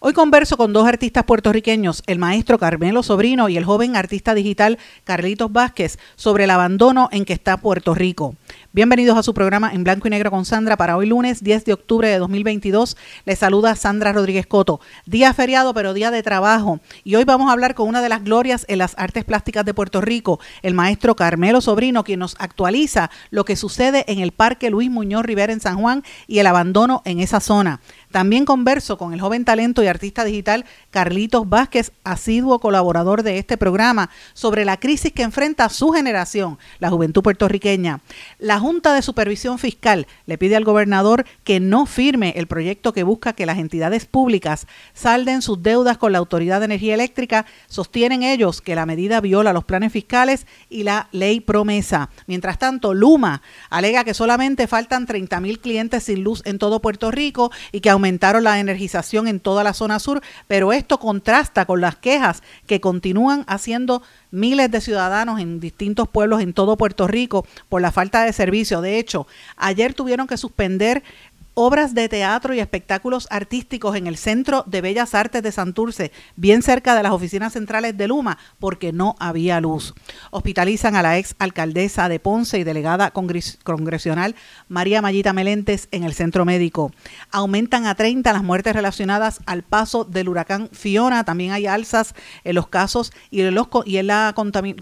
Hoy converso con dos artistas puertorriqueños, el maestro Carmelo Sobrino y el joven artista digital Carlitos Vázquez, sobre el abandono en que está Puerto Rico. Bienvenidos a su programa en blanco y negro con Sandra para hoy lunes 10 de octubre de 2022. Les saluda Sandra Rodríguez Coto. Día feriado, pero día de trabajo. Y hoy vamos a hablar con una de las glorias en las artes plásticas de Puerto Rico, el maestro Carmelo Sobrino, quien nos actualiza lo que sucede en el Parque Luis Muñoz Rivera en San Juan y el abandono en esa zona. También converso con el joven talento y artista digital Carlitos Vázquez, asiduo colaborador de este programa, sobre la crisis que enfrenta su generación, la juventud puertorriqueña. Junta de Supervisión Fiscal le pide al gobernador que no firme el proyecto que busca que las entidades públicas salden sus deudas con la Autoridad de Energía Eléctrica. Sostienen ellos que la medida viola los planes fiscales y la ley promesa. Mientras tanto, Luma alega que solamente faltan 30 mil clientes sin luz en todo Puerto Rico y que aumentaron la energización en toda la zona sur, pero esto contrasta con las quejas que continúan haciendo miles de ciudadanos en distintos pueblos en todo Puerto Rico por la falta de servicio. De hecho, ayer tuvieron que suspender obras de teatro y espectáculos artísticos en el Centro de Bellas Artes de Santurce, bien cerca de las oficinas centrales de Luma, porque no había luz. Hospitalizan a la ex alcaldesa de Ponce y delegada congresional María Mayita Melentes en el centro médico. Aumentan a 30 las muertes relacionadas al paso del huracán Fiona. También hay alzas en los casos y en, los, y en la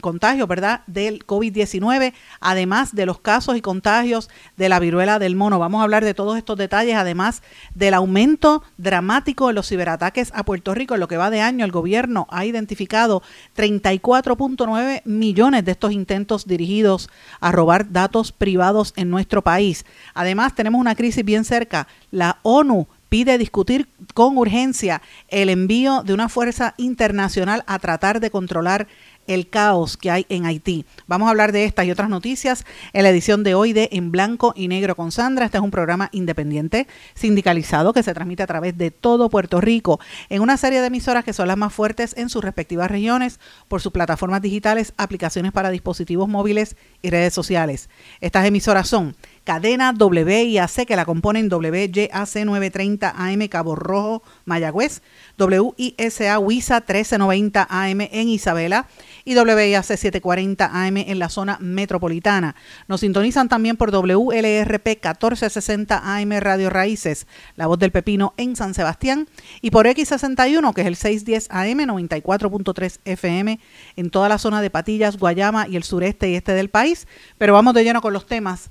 contagio ¿verdad? del COVID-19, además de los casos y contagios de la viruela del mono. Vamos a hablar de todos estos detalles, además del aumento dramático de los ciberataques a Puerto Rico. En lo que va de año, el gobierno ha identificado 34.9 millones de estos intentos dirigidos a robar datos privados en nuestro país. Además, tenemos una crisis bien cerca. La ONU pide discutir con urgencia el envío de una fuerza internacional a tratar de controlar el caos que hay en Haití. Vamos a hablar de estas y otras noticias en la edición de hoy de En Blanco y Negro con Sandra. Este es un programa independiente, sindicalizado, que se transmite a través de todo Puerto Rico en una serie de emisoras que son las más fuertes en sus respectivas regiones por sus plataformas digitales, aplicaciones para dispositivos móviles y redes sociales. Estas emisoras son cadena WIAC que la componen WYAC 930 AM Cabo Rojo, Mayagüez, WISA WISA 1390 AM en Isabela y WIAC 740 AM en la zona metropolitana. Nos sintonizan también por WLRP 1460 AM Radio Raíces, La Voz del Pepino en San Sebastián y por X61 que es el 610 AM 94.3 FM en toda la zona de Patillas, Guayama y el sureste y este del país. Pero vamos de lleno con los temas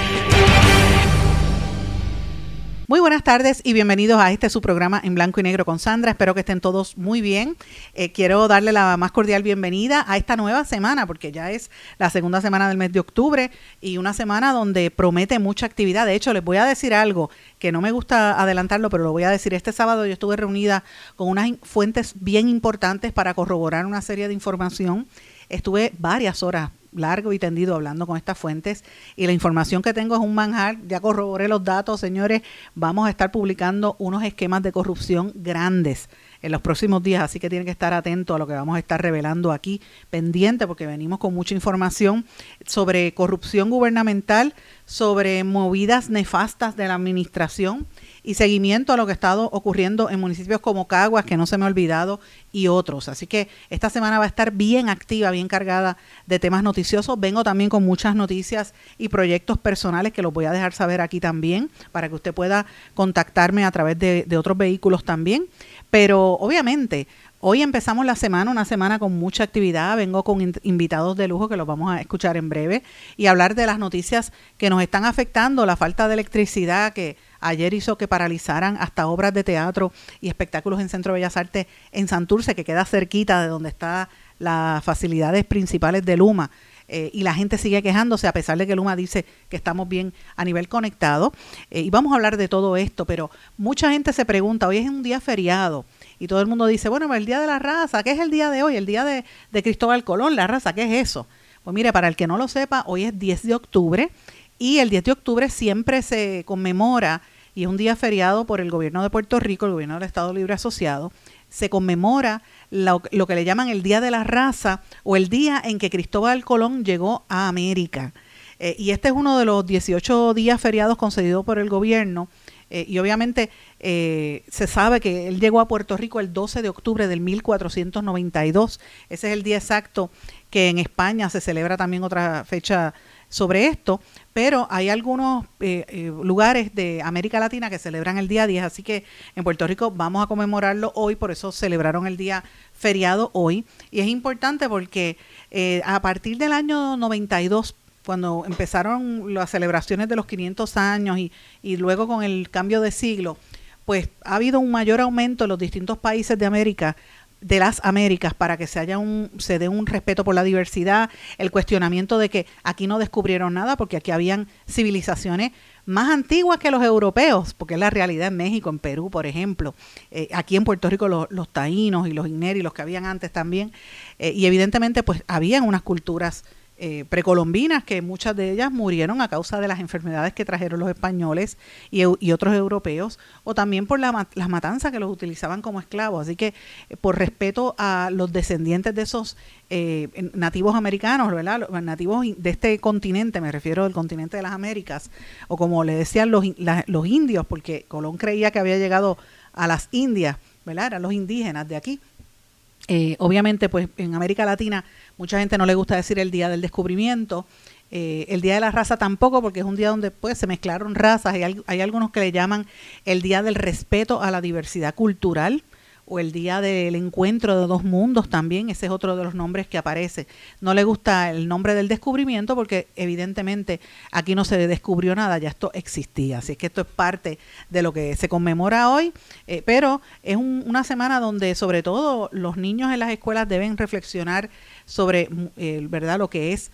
Muy buenas tardes y bienvenidos a este su programa en blanco y negro con Sandra. Espero que estén todos muy bien. Eh, quiero darle la más cordial bienvenida a esta nueva semana, porque ya es la segunda semana del mes de octubre y una semana donde promete mucha actividad. De hecho, les voy a decir algo que no me gusta adelantarlo, pero lo voy a decir. Este sábado yo estuve reunida con unas fuentes bien importantes para corroborar una serie de información. Estuve varias horas largo y tendido hablando con estas fuentes. Y la información que tengo es un manjar, ya corroboré los datos, señores, vamos a estar publicando unos esquemas de corrupción grandes en los próximos días, así que tienen que estar atentos a lo que vamos a estar revelando aquí, pendiente porque venimos con mucha información sobre corrupción gubernamental, sobre movidas nefastas de la administración y seguimiento a lo que ha estado ocurriendo en municipios como Caguas, que no se me ha olvidado, y otros. Así que esta semana va a estar bien activa, bien cargada de temas noticiosos. Vengo también con muchas noticias y proyectos personales que los voy a dejar saber aquí también, para que usted pueda contactarme a través de, de otros vehículos también. Pero obviamente Hoy empezamos la semana, una semana con mucha actividad. Vengo con invitados de lujo que los vamos a escuchar en breve y hablar de las noticias que nos están afectando, la falta de electricidad que ayer hizo que paralizaran hasta obras de teatro y espectáculos en Centro de Bellas Artes en Santurce, que queda cerquita de donde está las facilidades principales de Luma. Eh, y la gente sigue quejándose a pesar de que Luma dice que estamos bien a nivel conectado. Eh, y vamos a hablar de todo esto, pero mucha gente se pregunta, hoy es un día feriado y todo el mundo dice, bueno, el día de la raza, ¿qué es el día de hoy? El día de, de Cristóbal Colón, la raza, ¿qué es eso? Pues mire, para el que no lo sepa, hoy es 10 de octubre y el 10 de octubre siempre se conmemora y es un día feriado por el gobierno de Puerto Rico, el gobierno del Estado Libre Asociado, se conmemora lo, que le llaman el Día de la Raza o el día en que Cristóbal Colón llegó a América. Eh, y este es uno de los 18 días feriados concedidos por el gobierno. Eh, y obviamente eh, se sabe que él llegó a Puerto Rico el 12 de octubre del 1492. Ese es el día exacto que en España se celebra también otra fecha sobre esto, pero hay algunos eh, eh, lugares de América Latina que celebran el día 10, así que en Puerto Rico vamos a conmemorarlo hoy, por eso celebraron el día feriado hoy, y es importante porque eh, a partir del año 92, cuando empezaron las celebraciones de los 500 años y, y luego con el cambio de siglo, pues ha habido un mayor aumento en los distintos países de América de las Américas para que se haya un se dé un respeto por la diversidad, el cuestionamiento de que aquí no descubrieron nada porque aquí habían civilizaciones más antiguas que los europeos, porque es la realidad en México, en Perú, por ejemplo, eh, aquí en Puerto Rico los, los taínos y los y los que habían antes también, eh, y evidentemente pues habían unas culturas eh, precolombinas, que muchas de ellas murieron a causa de las enfermedades que trajeron los españoles y, otros europeos, o también por la, las matanzas que los utilizaban como esclavos. Así que, eh, por respeto a los descendientes de esos eh, nativos americanos, ¿verdad? Los nativos de este continente, me refiero al continente de las Américas, o como le decían los, los indios, porque Colón creía que había llegado a las Indias, ¿verdad? Eran los indígenas de aquí. Obviamente, pues en América Latina Mucha gente no le gusta decir el día del descubrimiento. Eh, el Día de la Raza tampoco, porque es un día donde pues, se mezclaron razas. Hay, hay algunos que le llaman el Día del Respeto a la Diversidad Cultural o el día del encuentro de dos mundos también, ese es otro de los nombres que aparece. No le gusta el nombre del descubrimiento porque evidentemente aquí no se descubrió nada, ya esto existía, así que esto es parte de lo que se conmemora hoy, eh, pero es una semana donde sobre todo los niños en las escuelas deben reflexionar sobre mm, verdad lo que es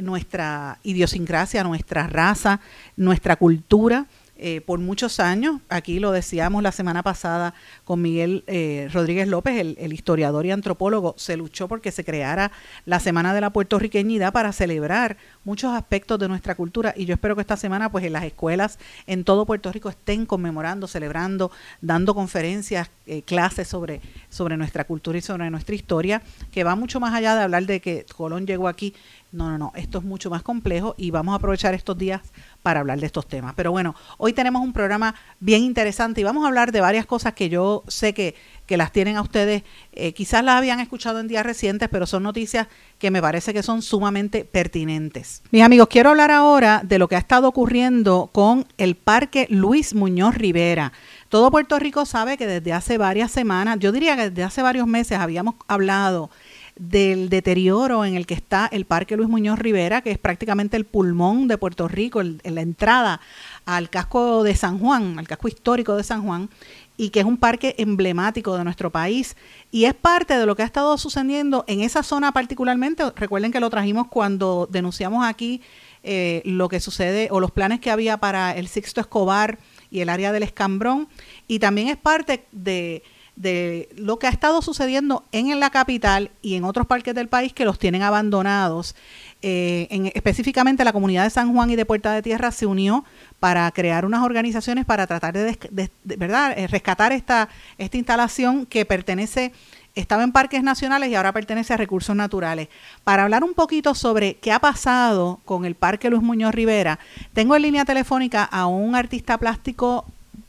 nuestra idiosincrasia, nuestra raza, nuestra cultura eh, por muchos años. Aquí lo decíamos la semana pasada con Miguel eh, Rodríguez López, el, historiador y antropólogo, se luchó porque se creara la Semana de la Puertorriqueñidad para celebrar muchos aspectos de nuestra cultura y yo espero que esta semana pues en las escuelas en todo Puerto Rico estén conmemorando, celebrando, dando conferencias, eh, clases sobre, sobre nuestra cultura y sobre nuestra historia, que va mucho más allá de hablar de que Colón llegó aquí. No, no, no, esto es mucho más complejo y vamos a aprovechar estos días para hablar de estos temas. Pero bueno, hoy tenemos un programa bien interesante y vamos a hablar de varias cosas que yo sé que, que las tienen a ustedes, eh, quizás las habían escuchado en días recientes, pero son noticias que me parece que son sumamente pertinentes. Mis amigos, quiero hablar ahora de lo que ha estado ocurriendo con el Parque Luis Muñoz Rivera. Todo Puerto Rico sabe que desde hace varias semanas, yo diría que desde hace varios meses habíamos hablado del deterioro en el que está el Parque Luis Muñoz Rivera, que es prácticamente el pulmón de Puerto Rico, la entrada al casco de San Juan, al casco histórico de San Juan, y que es un parque emblemático de nuestro país y es parte de lo que ha estado sucediendo en esa zona particularmente. Recuerden que lo trajimos cuando denunciamos aquí eh, lo que sucede o los planes que había para el Sixto Escobar y el área del Escambrón y también es parte de de lo que ha estado sucediendo en, la capital y en otros parques del país que los tienen abandonados. Eh, en, específicamente la comunidad de San Juan y de Puerta de Tierra se unió para crear unas organizaciones para tratar de, verdad eh, rescatar esta, esta instalación que pertenece estaba en parques nacionales y ahora pertenece a recursos naturales. Para hablar un poquito sobre qué ha pasado con el Parque Luis Muñoz Rivera, tengo en línea telefónica a un artista plástico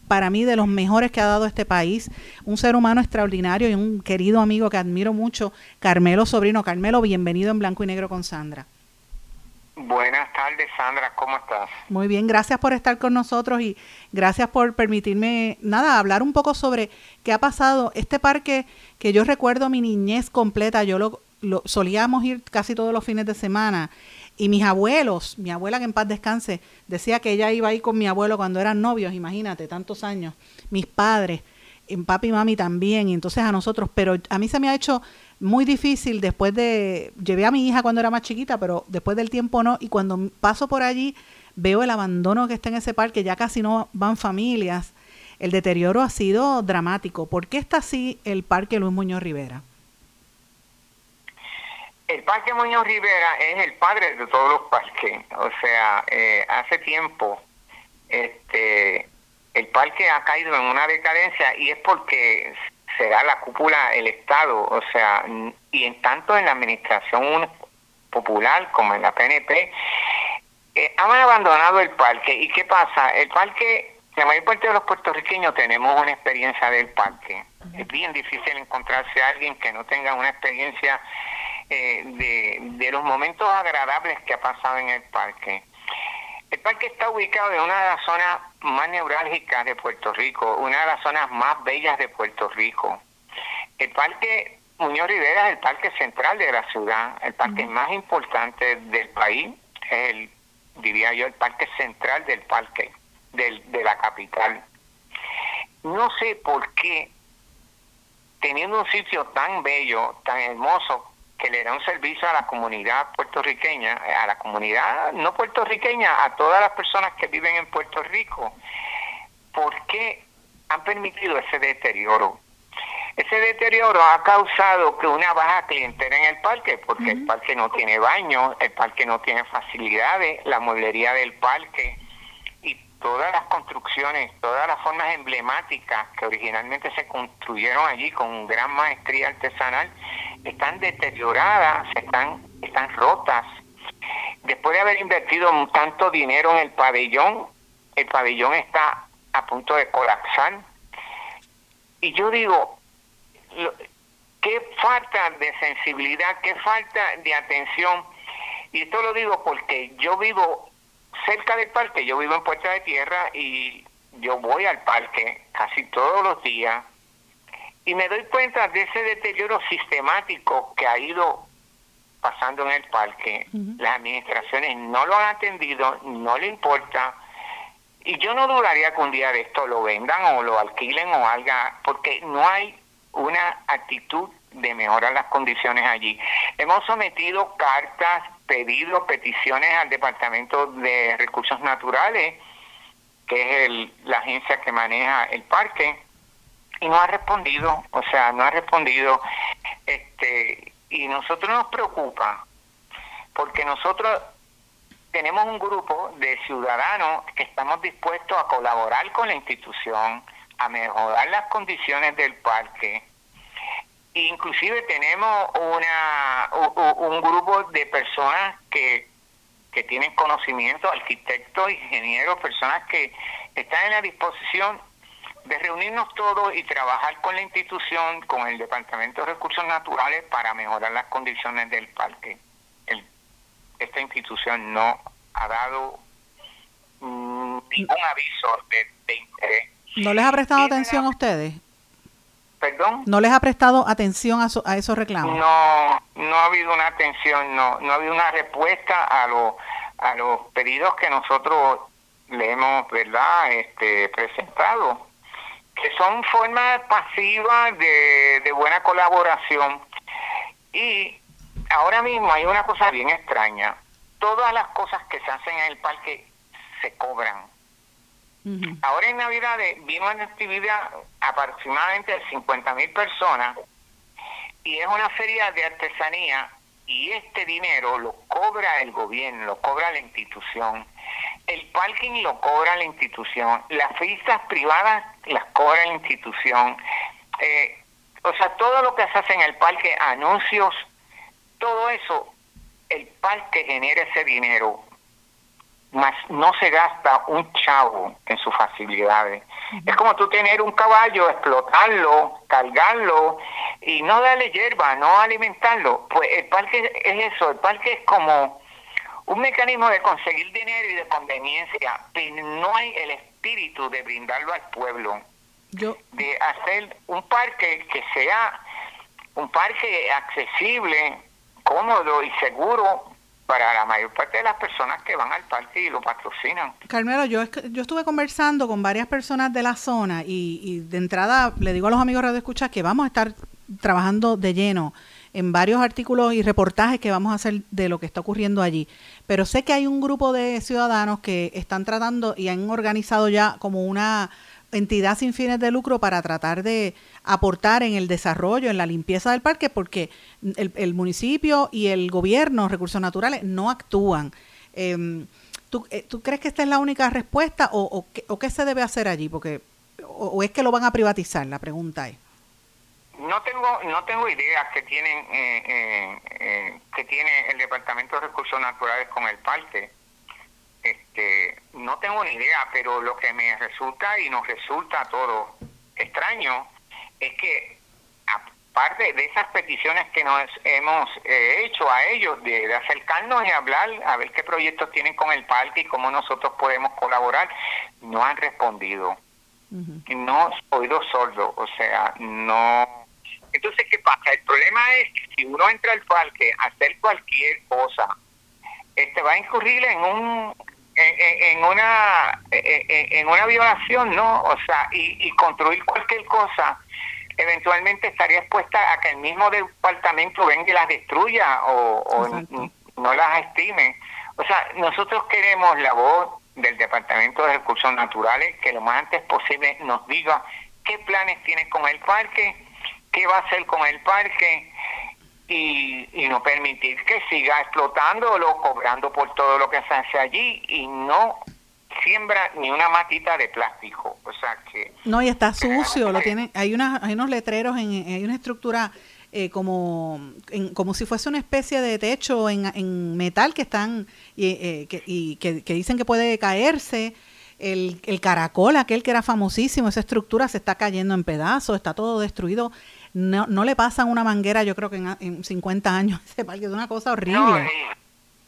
para mí de los mejores que ha dado este país, un ser humano extraordinario y un querido amigo que admiro mucho, Carmelo Sobrino. Carmelo, bienvenido en Blanco y Negro con Sandra. Buenas tardes, Sandra, ¿cómo estás? Muy bien, gracias por estar con nosotros y gracias por permitirme, nada, hablar un poco sobre qué ha pasado. Este parque que yo recuerdo mi niñez completa, yo lo, lo solíamos ir casi todos los fines de semana y mis abuelos, mi abuela que en paz descanse, decía que ella iba ahí con mi abuelo cuando eran novios, imagínate, tantos años. Mis padres, en papi y mami también, y entonces a nosotros, pero a mí se me ha hecho muy difícil después de, llevé a mi hija cuando era más chiquita, pero después del tiempo no, y cuando paso por allí veo el abandono que está en ese parque, ya casi no van familias, el deterioro ha sido dramático. ¿Por qué está así el Parque Luis Muñoz Rivera? El Parque Muñoz Rivera es el padre de todos los parques. O sea, eh, hace tiempo este el parque ha caído en una decadencia y es porque será la cúpula el Estado, o sea, y en tanto en la administración popular como en la PNP, eh, han abandonado el parque. ¿Y qué pasa? El parque, la mayor parte de los puertorriqueños tenemos una experiencia del parque. Es bien difícil encontrarse alguien que no tenga una experiencia eh, de, de los momentos agradables que ha pasado en el parque. El parque está ubicado en una de las zonas más neurálgicas de Puerto Rico, una de las zonas más bellas de Puerto Rico. El parque Muñoz Rivera es el parque central de la ciudad, el parque más importante del país, es el, diría yo, el parque central del parque, del, de la capital. No sé por qué, teniendo un sitio tan bello, tan hermoso, que le da un servicio a la comunidad puertorriqueña, a la comunidad no puertorriqueña, a todas las personas que viven en Puerto Rico. ¿Por qué han permitido ese deterioro? Ese deterioro ha causado que una baja clientela en el parque, porque el parque no tiene baño, el parque no tiene facilidades, la mueblería del parque todas las construcciones, todas las formas emblemáticas que originalmente se construyeron allí con gran maestría artesanal, están deterioradas, están, están rotas. Después de haber invertido tanto dinero en el pabellón, el pabellón está a punto de colapsar. Y yo digo, qué falta de sensibilidad, qué falta de atención. Y esto lo digo porque yo vivo cerca del parque, yo vivo en Puerta de Tierra y yo voy al parque casi todos los días y me doy cuenta de ese deterioro sistemático que ha ido pasando en el parque. Las administraciones no lo han atendido, no le importa. Y yo no dudaría que un día de esto lo vendan o lo alquilen o algo, porque no hay una actitud de mejorar las condiciones allí. Hemos sometido cartas, pedidos, peticiones al Departamento de Recursos Naturales, que es el, la agencia que maneja el parque, y no ha respondido, o sea, no ha respondido, este, y nosotros nos preocupa, porque nosotros tenemos un grupo de ciudadanos que estamos dispuestos a colaborar con la institución, a mejorar las condiciones del parque. Inclusive tenemos una, un grupo de personas que, que tienen conocimiento, arquitectos, ingenieros, personas que están en la disposición de reunirnos todos y trabajar con la institución, con el Departamento de Recursos Naturales para mejorar las condiciones del parque. esta institución no ha dado mm, ningún aviso de, interés. ¿No les ha prestado atención a ustedes? ¿Perdón? ¿No les ha prestado atención a, a esos reclamos? No, no ha habido una atención, no, no ha habido una respuesta a, los a los pedidos que nosotros le hemos, ¿verdad?, este, presentado que son formas pasivas de, de buena colaboración. Y ahora mismo hay una cosa bien extraña. Todas las cosas que se hacen en el parque se cobran. Ahora en Navidad vino una actividad aproximadamente de 50 mil personas y es una feria de artesanía y este dinero lo cobra el gobierno, lo cobra la institución. El parking lo cobra la institución, las fiestas privadas las cobra la institución. Eh, o sea, todo lo que se hace en el parque, anuncios, todo eso, el parque genera ese dinero, más no se gasta un chavo en sus facilidades. Es como tú tener un caballo, explotarlo, cargarlo y no darle hierba, no alimentarlo. Pues el parque es eso, el parque es como un mecanismo de conseguir dinero y de conveniencia, pero no hay el espíritu de brindarlo al pueblo. Yo... De hacer un parque que sea un parque accesible, cómodo y seguro para la mayor parte de las personas que van al parque y lo patrocinan. Carmelo, yo, yo estuve conversando con varias personas de la zona y, de entrada le digo a los amigos Radio Escucha que vamos a estar trabajando de lleno en varios artículos y reportajes que vamos a hacer de lo que está ocurriendo allí. Pero sé que hay un grupo de ciudadanos que están tratando y han organizado ya como una entidad sin fines de lucro para tratar de aportar en el desarrollo, en la limpieza del parque, porque el, municipio y el gobierno, recursos naturales, no actúan. Em, eh, ¿tú, crees que esta es la única respuesta o, o, qué, se debe hacer allí? Porque, o, es que lo van a privatizar? La pregunta es. No tengo, no tengo idea que tienen eh, eh, que tiene el Departamento de Recursos Naturales con el parque. Este, no tengo ni idea, pero lo que me resulta y nos resulta todo extraño es que aparte de esas peticiones que nos hemos eh, hecho a ellos de, acercarnos y hablar a ver qué proyectos tienen con el parque y cómo nosotros podemos colaborar, no han respondido. No oído sordo, o sea, no. Entonces, ¿qué pasa? El problema es que si uno entra al parque a hacer cualquier cosa, este va a incurrir en un en, una en, una violación, ¿no? O sea, y, y construir cualquier cosa eventualmente estaría expuesta a que el mismo departamento venga y las destruya o, no las estime. O sea, nosotros queremos la voz del Departamento de Recursos Naturales que lo más antes posible nos diga qué planes tiene con el parque, qué va a hacer con el parque y, y no permitir que siga explotándolo, cobrando por todo lo que se hace allí y no siembra ni una matita de plástico. O sea que... No, y está sucio, lo tienen, hay, una, hay unos letreros, en, hay una estructura eh, como, como si fuese una especie de techo en, en metal que están y, eh, que, y que, dicen que puede caerse. El, el caracol, aquel que era famosísimo, esa estructura se está cayendo en pedazos, está todo destruido. No, no le pasan una manguera, yo creo que en, en 50 años ese parque, es una cosa horrible.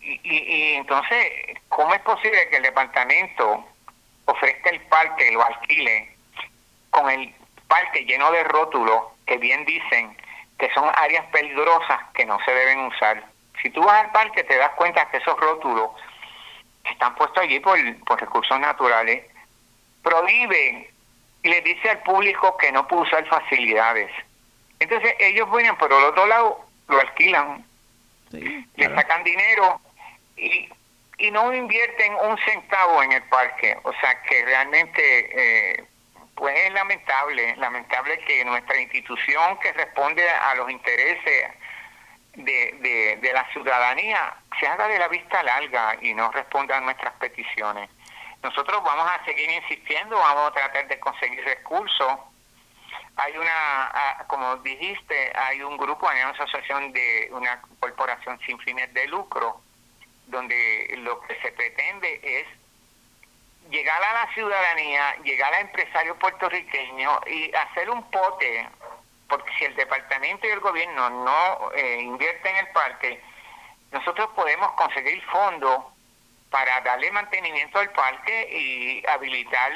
Y, y, entonces, ¿cómo es posible que el departamento ofrezca el parque, lo alquile, con el parque lleno de rótulos que bien dicen que son áreas peligrosas que no se deben usar? Si tú vas al parque te das cuenta que esos rótulos están puestos allí por, por recursos naturales, prohíben y le dice al público que no puede usar facilidades. Entonces ellos vienen por el otro lado, lo alquilan, le sacan dinero y, no invierten un centavo en el parque. O sea que realmente eh, pues es lamentable, lamentable que nuestra institución que responde a los intereses de, de, la ciudadanía se haga de la vista larga y no responda a nuestras peticiones. Nosotros vamos a seguir insistiendo, vamos a tratar de conseguir recursos. Hay una, como dijiste, hay un grupo, hay una asociación de una corporación sin fines de lucro donde lo que se pretende es llegar a la ciudadanía, llegar a empresarios puertorriqueños y hacer un pote, porque si el departamento y el gobierno no eh, invierten en el parque, nosotros podemos conseguir fondos para darle mantenimiento al parque y habilitar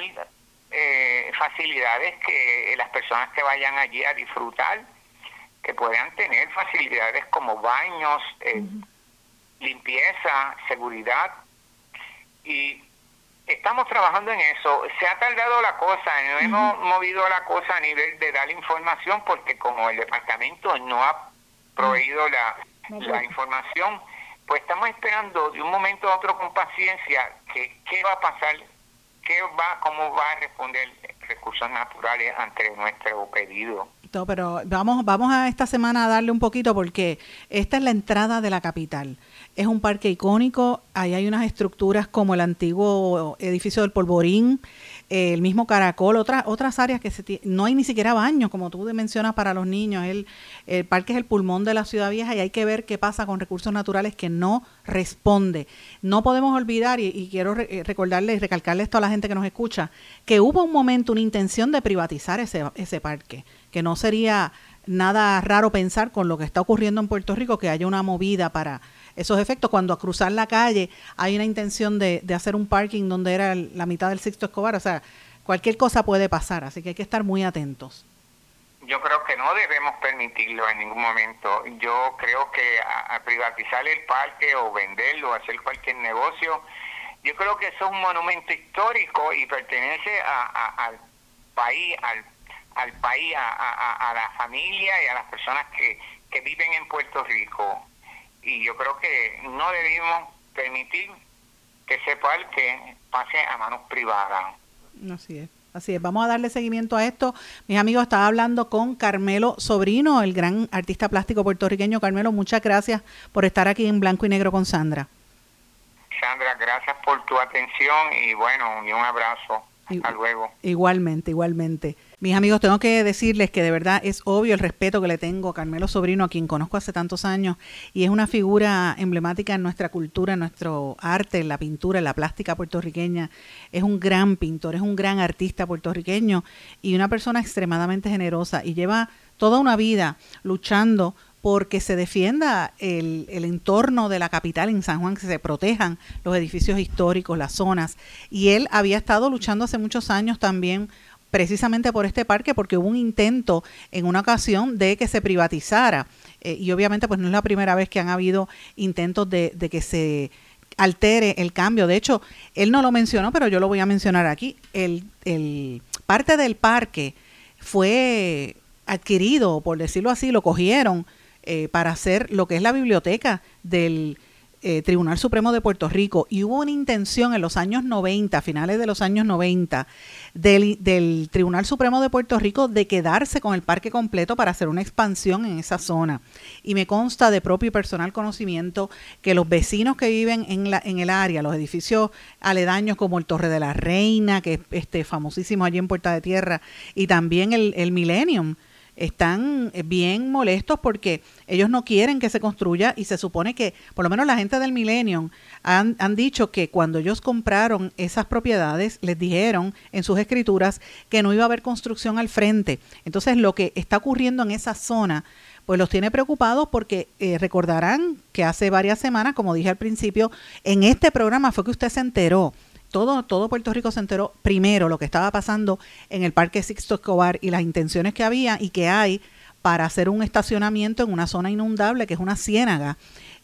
eh, facilidades que las personas que vayan allí a disfrutar, que puedan tener facilidades como baños, eh, limpieza, seguridad y estamos trabajando en eso. Se ha tardado la cosa, no hemos movido la cosa a nivel de dar información porque como el departamento no ha proveído la, la información, pues estamos esperando de un momento a otro con paciencia que qué va a pasar, qué va, cómo va a responder recursos naturales ante nuestro pedido. Pero vamos, vamos a esta semana a darle un poquito porque esta es la entrada de la capital. Es un parque icónico, ahí hay unas estructuras como el antiguo edificio del Polvorín, el mismo Caracol, otras otras áreas que se no hay ni siquiera baños, como tú mencionas, para los niños. El, el parque es el pulmón de la ciudad vieja y hay que ver qué pasa con recursos naturales que no responde. No podemos olvidar, y, quiero eh, recordarle y recalcarle esto a la gente que nos escucha, que hubo un momento, una intención de privatizar ese, ese parque, que no sería nada raro pensar con lo que está ocurriendo en Puerto Rico, que haya una movida para esos efectos. Cuando a cruzar la calle hay una intención de, hacer un parking donde era la mitad del Sixto Escobar, o sea, cualquier cosa puede pasar, así que hay que estar muy atentos. Yo creo que no debemos permitirlo en ningún momento. Yo creo que a, privatizar el parque o venderlo, hacer cualquier negocio, yo creo que eso es un monumento histórico y pertenece al país, al, país, a, a, la familia y a las personas que viven en Puerto Rico y yo creo que no debimos permitir que ese parque pase a manos privadas. Así es. Así es, vamos a darle seguimiento a esto. Mis amigos, estaba hablando con Carmelo Sobrino, el gran artista plástico puertorriqueño. Carmelo, muchas gracias por estar aquí en Blanco y Negro con Sandra. Sandra, gracias por tu atención y bueno, y un abrazo. Hasta luego. Igualmente, igualmente. Mis amigos, tengo que decirles que de verdad es obvio el respeto que le tengo a Carmelo Sobrino, a quien conozco hace tantos años, y es una figura emblemática en nuestra cultura, en nuestro arte, en la pintura, en la plástica puertorriqueña. Es un gran pintor, es un gran artista puertorriqueño y una persona extremadamente generosa y lleva toda una vida luchando porque se defienda el, el, entorno de la capital en San Juan, que se protejan los edificios históricos, las zonas. Y él había estado luchando hace muchos años también precisamente por este parque, porque hubo un intento en una ocasión de que se privatizara. Eh, y obviamente pues no es la primera vez que han habido intentos de, de que se altere el cambio. De hecho, él no lo mencionó, pero yo lo voy a mencionar aquí. El, el parte del parque fue adquirido, por decirlo así, lo cogieron eh, para hacer lo que es la biblioteca del eh, Tribunal Supremo de Puerto Rico y hubo una intención en los años 90, finales de los años 90, del, del, Tribunal Supremo de Puerto Rico de quedarse con el parque completo para hacer una expansión en esa zona. Y me consta de propio y personal conocimiento que los vecinos que viven en, la, en el área, los edificios aledaños como el Torre de la Reina, que es este, famosísimo allí en Puerta de Tierra, y también el, el Millennium, están bien molestos porque ellos no quieren que se construya y se supone que, por lo menos la gente del Millennium han, han, dicho que cuando ellos compraron esas propiedades, les dijeron en sus escrituras que no iba a haber construcción al frente. Entonces lo que está ocurriendo en esa zona, pues los tiene preocupados porque eh, recordarán que hace varias semanas, como dije al principio, en este programa fue que usted se enteró todo, todo Puerto Rico se enteró primero lo que estaba pasando en el Parque Sixto Escobar y las intenciones que había y que hay para hacer un estacionamiento en una zona inundable que es una ciénaga.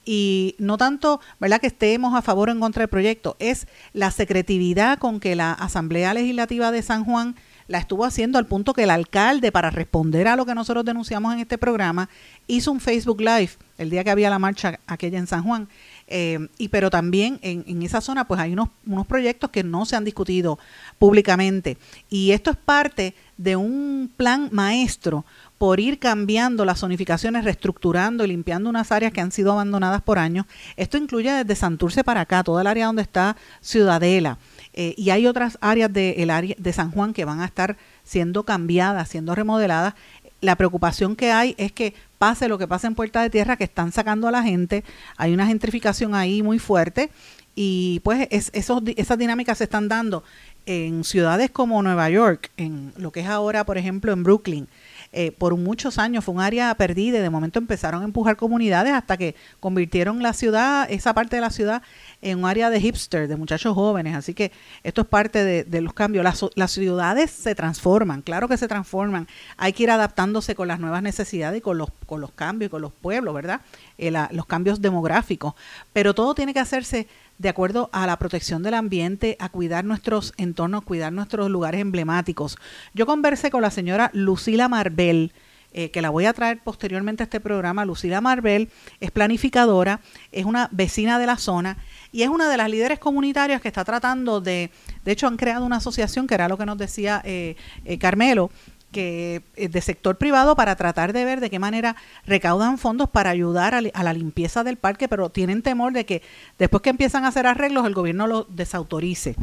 Y no tanto, ¿verdad?, que estemos a favor o en contra del proyecto, es la secretividad con que la Asamblea Legislativa de San Juan la estuvo haciendo al punto que el alcalde, para responder a lo que nosotros denunciamos en este programa, hizo un Facebook Live el día que había la marcha aquella en San Juan eh, y pero también en, en, esa zona pues hay unos, unos proyectos que no se han discutido públicamente. Y esto es parte de un plan maestro por ir cambiando las zonificaciones, reestructurando y limpiando unas áreas que han sido abandonadas por años. Esto incluye desde Santurce para acá, toda el área donde está Ciudadela. Eh, y hay otras áreas de, el área de San Juan que van a estar siendo cambiadas, siendo remodeladas. La preocupación que hay es que pase lo que pasa en Puerta de Tierra, que están sacando a la gente, hay una gentrificación ahí muy fuerte y pues es, esos, esas dinámicas se están dando en ciudades como Nueva York, en lo que es ahora, por ejemplo, en Brooklyn. Eh, por muchos años fue un área perdida y de momento empezaron a empujar comunidades hasta que convirtieron la ciudad, esa parte de la ciudad, en un área de hipster, de muchachos jóvenes. Así que esto es parte de, los cambios. Las, ciudades se transforman, claro que se transforman. Hay que ir adaptándose con las nuevas necesidades y con los, con los cambios, con los pueblos, ¿verdad? Eh, los cambios demográficos. Pero todo tiene que hacerse de acuerdo a la protección del ambiente, a cuidar nuestros entornos, cuidar nuestros lugares emblemáticos. Yo conversé con la señora Lucila Marbel, eh, que la voy a traer posteriormente a este programa. Lucila Marbel es planificadora, es una vecina de la zona y es una de las líderes comunitarias que está tratando de, de hecho han creado una asociación, que era lo que nos decía eh, eh, Carmelo, que eh, de sector privado para tratar de ver de qué manera recaudan fondos para ayudar a, a, la limpieza del parque, pero tienen temor de que después que empiezan a hacer arreglos el gobierno lo desautorice.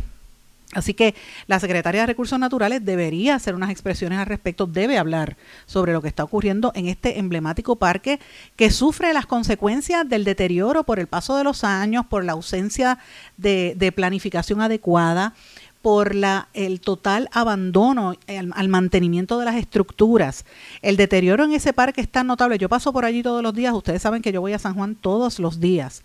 Así que la Secretaría de Recursos Naturales debería hacer unas expresiones al respecto, debe hablar sobre lo que está ocurriendo en este emblemático parque que sufre las consecuencias del deterioro por el paso de los años, por la ausencia de, de planificación adecuada, por la, el total abandono al, al, mantenimiento de las estructuras. El deterioro en ese parque es tan notable. Yo paso por allí todos los días. Ustedes saben que yo voy a San Juan todos los días.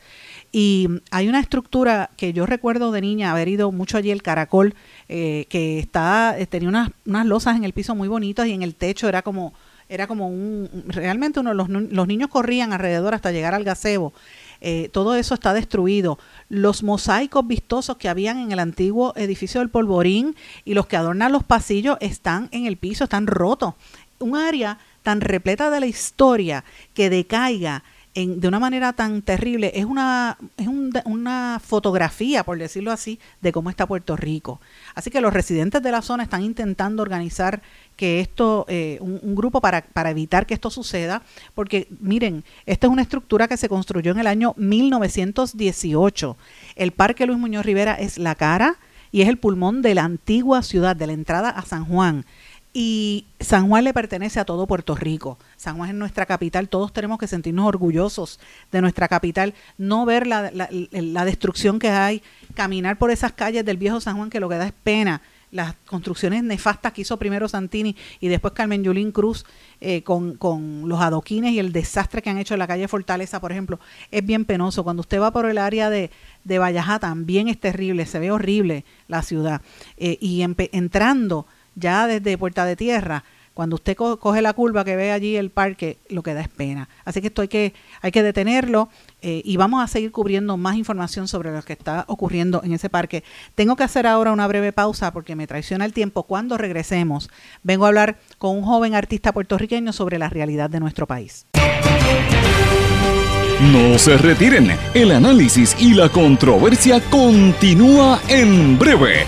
Y hay una estructura que yo recuerdo de niña haber ido mucho allí, el caracol, eh, que está, eh, tenía unas, unas losas en el piso muy bonitas y en el techo era como, era como un, realmente uno, los, los niños corrían alrededor hasta llegar al gazebo. Eh, todo eso está destruido. Los mosaicos vistosos que habían en el antiguo edificio del Polvorín y los que adornan los pasillos están en el piso, están rotos. Un área tan repleta de la historia que decaiga de una manera tan terrible es una es una fotografía por decirlo así de cómo está Puerto Rico. Así que los residentes de la zona están intentando organizar que esto eh, un, grupo para, para evitar que esto suceda porque miren esta es una estructura que se construyó en el año 1918 el Parque Luis Muñoz Rivera es la cara y es el pulmón de la antigua ciudad de la entrada a San Juan y San Juan le pertenece a todo Puerto Rico. San Juan es nuestra capital. Todos tenemos que sentirnos orgullosos de nuestra capital. No ver la, la, destrucción que hay, caminar por esas calles del viejo San Juan, que lo que da es pena. Las construcciones nefastas que hizo primero Santini y después Carmen Yulín Cruz eh, con, con, los adoquines y el desastre que han hecho en la calle Fortaleza, por ejemplo, es bien penoso. Cuando usted va por el área de, de Vallajá también es terrible, se ve horrible la ciudad. Eh, y entrando ya desde Puerta de Tierra, cuando usted coge la curva que ve allí el parque, lo que da es pena. Así que esto hay que, hay que detenerlo eh, y vamos a seguir cubriendo más información sobre lo que está ocurriendo en ese parque. Tengo que hacer ahora una breve pausa porque me traiciona el tiempo. Cuando regresemos, vengo a hablar con un joven artista puertorriqueño sobre la realidad de nuestro país. No se retiren, el análisis y la controversia continúa en breve,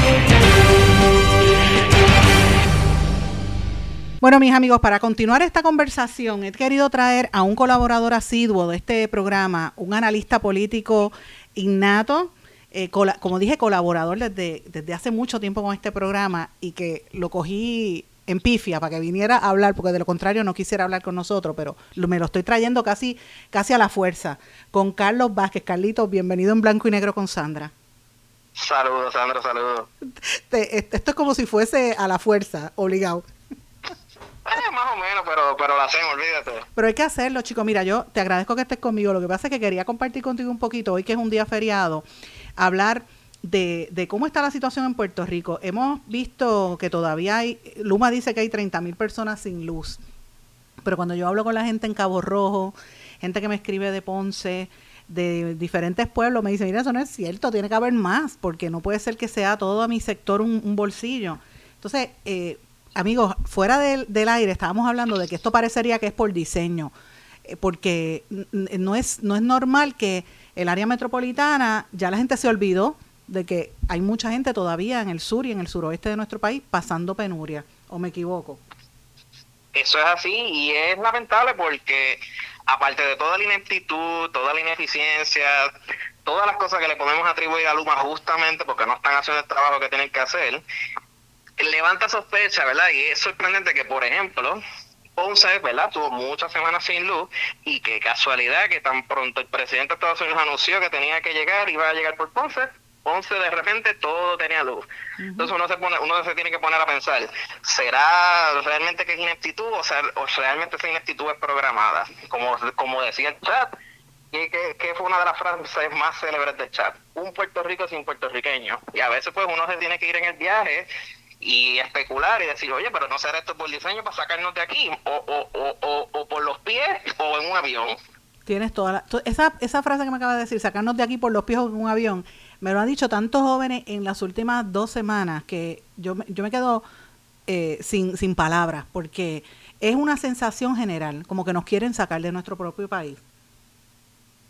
Bueno, mis amigos, para continuar esta conversación, he querido traer a un colaborador asiduo de este programa, un analista político innato, eh, como dije, colaborador desde, desde hace mucho tiempo con este programa y que lo cogí en pifia para que viniera a hablar, porque de lo contrario no quisiera hablar con nosotros, pero me lo estoy trayendo casi, casi a la fuerza, con Carlos Vázquez. Carlitos, bienvenido en blanco y negro con Sandra. Saludos, Sandra, saludos. esto es como si fuese a la fuerza, obligado. Pero, pero lo hacemos, olvídate. Pero hay que hacerlo, chico. Mira, yo te agradezco que estés conmigo. Lo que pasa es que quería compartir contigo un poquito, hoy que es un día feriado, hablar de, de cómo está la situación en Puerto Rico. Hemos visto que todavía hay, Luma dice que hay 30 mil personas sin luz. Pero cuando yo hablo con la gente en Cabo Rojo, gente que me escribe de Ponce, de diferentes pueblos, me dicen, mira, eso no es cierto, tiene que haber más, porque no puede ser que sea todo a mi sector un, un bolsillo. Entonces, eh, amigos, fuera del, del, aire estábamos hablando de que esto parecería que es por diseño, eh, porque no es, no es normal que el área metropolitana, ya la gente se olvidó de que hay mucha gente todavía en el sur y en el suroeste de nuestro país pasando penuria, o me equivoco. Eso es así y es lamentable porque aparte de toda la ineptitud, toda la ineficiencia, todas las cosas que le podemos atribuir a Luma justamente porque no están haciendo el trabajo que tienen que hacer, levanta sospecha, ¿verdad? Y es sorprendente que, por ejemplo, Ponce, ¿verdad? Tuvo muchas semanas sin luz y qué casualidad que tan pronto el presidente de Estados Unidos anunció que tenía que llegar, iba a llegar por Ponce, Ponce de repente todo tenía luz. Entonces uno se pone, uno se tiene que poner a pensar, ¿será realmente que es ineptitud o, sea, o realmente esa ineptitud es programada? Como, como decía el chat, que, que, fue una de las frases más célebres del chat, un Puerto Rico sin puertorriqueño. Y a veces pues uno se tiene que ir en el viaje y especular y decir, oye, pero no será esto por diseño para sacarnos de aquí, o, o, o, o, por los pies o en un avión. Tienes toda la, esa, esa frase que me acaba de decir, sacarnos de aquí por los pies o en un avión, me lo han dicho tantos jóvenes en las últimas dos semanas que yo, yo me quedo eh, sin, sin palabras, porque es una sensación general, como que nos quieren sacar de nuestro propio país.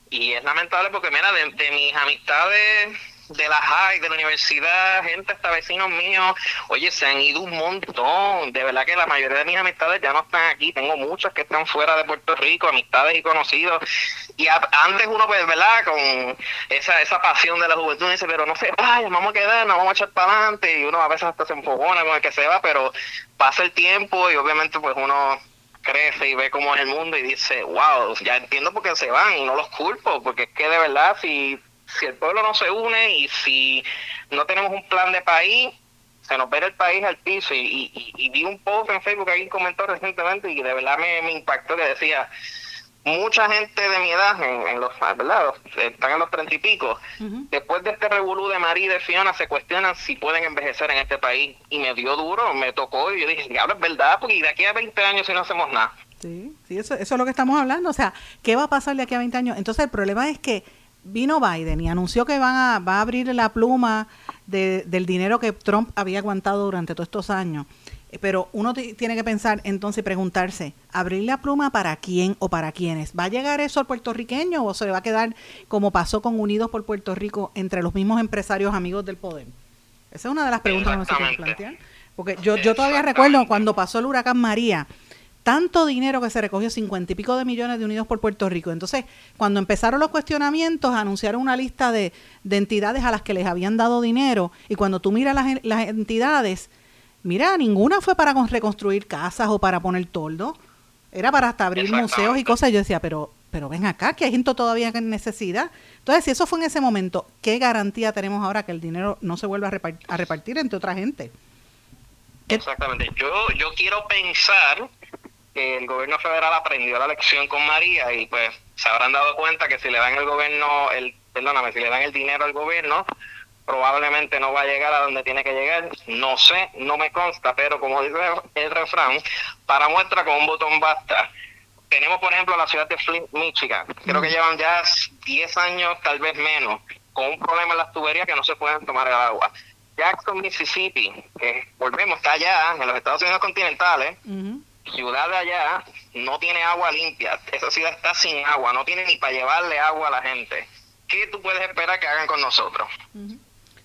Y es lamentable porque, mira, de mis amistades de la high, de la universidad, gente hasta vecinos míos, oye, se han ido un montón. De verdad que la mayoría de mis amistades ya no están aquí. Tengo muchas que están fuera de Puerto Rico, amistades y conocidos. Y antes uno, pues, ¿verdad? Con esa, esa pasión de la juventud, dice, pero no se vaya, vamos a quedarnos, vamos a echar para adelante. Y uno a veces hasta se enfogona con el que se va, pero pasa el tiempo y obviamente, pues, uno crece y ve cómo es el mundo y dice, wow, ya entiendo por qué se van y no los culpo, porque es que de verdad si si el pueblo no se une y si no tenemos un plan de país, se nos ve el país al piso. Y, vi un post en Facebook que alguien comentó recientemente y de verdad me, impactó que decía, mucha gente de mi edad, en, los, ¿verdad? están en los treinta y pico, después de este revolú de María y de Fiona, se cuestionan si pueden envejecer en este país. Y me dio duro, me tocó, y yo dije, diablo, es verdad, porque de aquí a 20 años si no hacemos nada. Sí, sí eso, eso es lo que estamos hablando. O sea, ¿qué va a pasar de aquí a 20 años? Entonces, el problema es que vino Biden y anunció que van a, va a abrir la pluma de, del dinero que Trump había aguantado durante todos estos años. Eh, pero uno tiene que pensar entonces y preguntarse, ¿abrir la pluma para quién o para quiénes? ¿Va a llegar eso al puertorriqueño o se le va a quedar como pasó con Unidos por Puerto Rico entre los mismos empresarios amigos del poder? Esa es una de las preguntas que nos que plantear. Porque yo, yo todavía recuerdo cuando pasó el huracán María, tanto dinero que se recogió, cincuenta y pico de millones de Unidos por Puerto Rico. Entonces, cuando empezaron los cuestionamientos, anunciaron una lista de, entidades a las que les habían dado dinero. Y cuando tú miras las, las entidades, Mira, ninguna fue para reconstruir casas o para poner toldo. Era para hasta abrir museos y cosas. Yo decía, pero, pero ven acá, que hay gente todavía en necesidad. Entonces, si eso fue en ese momento, ¿qué garantía tenemos ahora que el dinero no se vuelva a repartir, entre otra gente? Exactamente. Yo, yo quiero pensar que el gobierno federal aprendió la lección con María y pues se habrán dado cuenta que si le dan el gobierno, el, perdóname, si le dan el dinero al gobierno, probablemente no va a llegar a donde tiene que llegar, no sé, no me consta, pero como dice el refrán, para muestra con un botón basta. Tenemos, por ejemplo, la ciudad de Flint, Michigan, creo que llevan ya 10 años, tal vez menos, con un problema en las tuberías que no se pueden tomar el agua. Jackson, Mississippi, que volvemos, está allá, en los Estados Unidos continentales, ciudad de allá, no tiene agua limpia, esa ciudad está sin agua, no tiene ni para llevarle agua a la gente. ¿Qué tú puedes esperar que hagan con nosotros?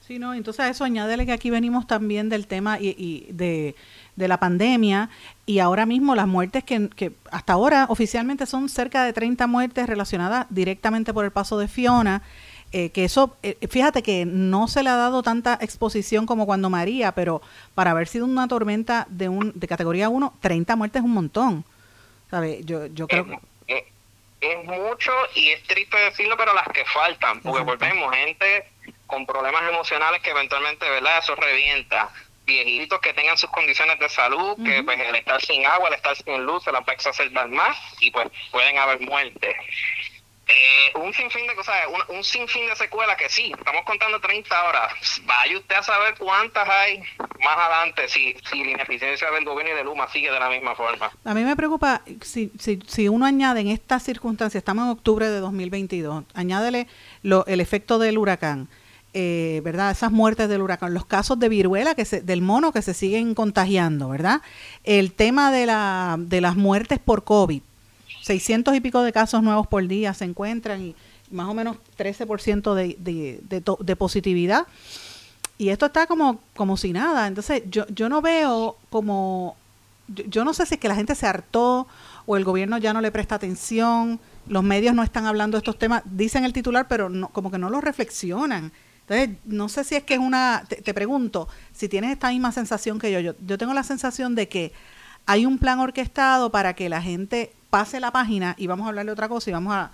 Sí, no, entonces a eso añádele que aquí venimos también del tema y, de, la pandemia y ahora mismo las muertes que, que, hasta ahora oficialmente son cerca de 30 muertes relacionadas directamente por el paso de Fiona, eh, que eso, eh, fíjate que no se le ha dado tanta exposición como cuando María, pero para haber sido una tormenta de, un, de categoría 1, 30 muertes es un montón. ¿Sabe? Yo, yo creo que... Es, mucho y es triste decirlo, pero las que faltan, porque volvemos, gente con problemas emocionales que eventualmente, ¿verdad? Eso revienta. Viejitos que tengan sus condiciones de salud, que pues el estar sin agua, el estar sin luz, se la puede exacerbar más y pues pueden haber muertes. Eh, un sinfín de cosas, un, sinfín de secuelas que sí, estamos contando 30 horas. Vaya usted a saber cuántas hay más adelante si, si la ineficiencia del gobierno y de Luma sigue de la misma forma. A mí me preocupa si, si, si uno añade en estas circunstancias, estamos en octubre de 2022, añádele lo, el efecto del huracán eh, ¿verdad? Esas muertes del huracán, los casos de viruela, que se, del mono que se siguen contagiando, ¿verdad? El tema de, la, de las muertes por COVID, 600 y pico de casos nuevos por día se encuentran y más o menos 13% de, de, de, positividad. Y esto está como, como si nada. Entonces, yo, yo no veo como, yo, no sé si es que la gente se hartó o el gobierno ya no le presta atención, los medios no están hablando de estos temas, dicen el titular, pero no, como que no lo reflexionan. Entonces, no sé si es que es una, te, pregunto, si tienes esta misma sensación que yo, yo, yo tengo la sensación de que hay un plan orquestado para que la gente pase la página y vamos a hablar de otra cosa y vamos a,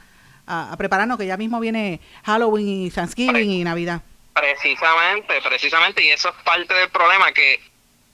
prepararnos, que ya mismo viene Halloween y Thanksgiving y Navidad. Precisamente, precisamente, y eso es parte del problema, que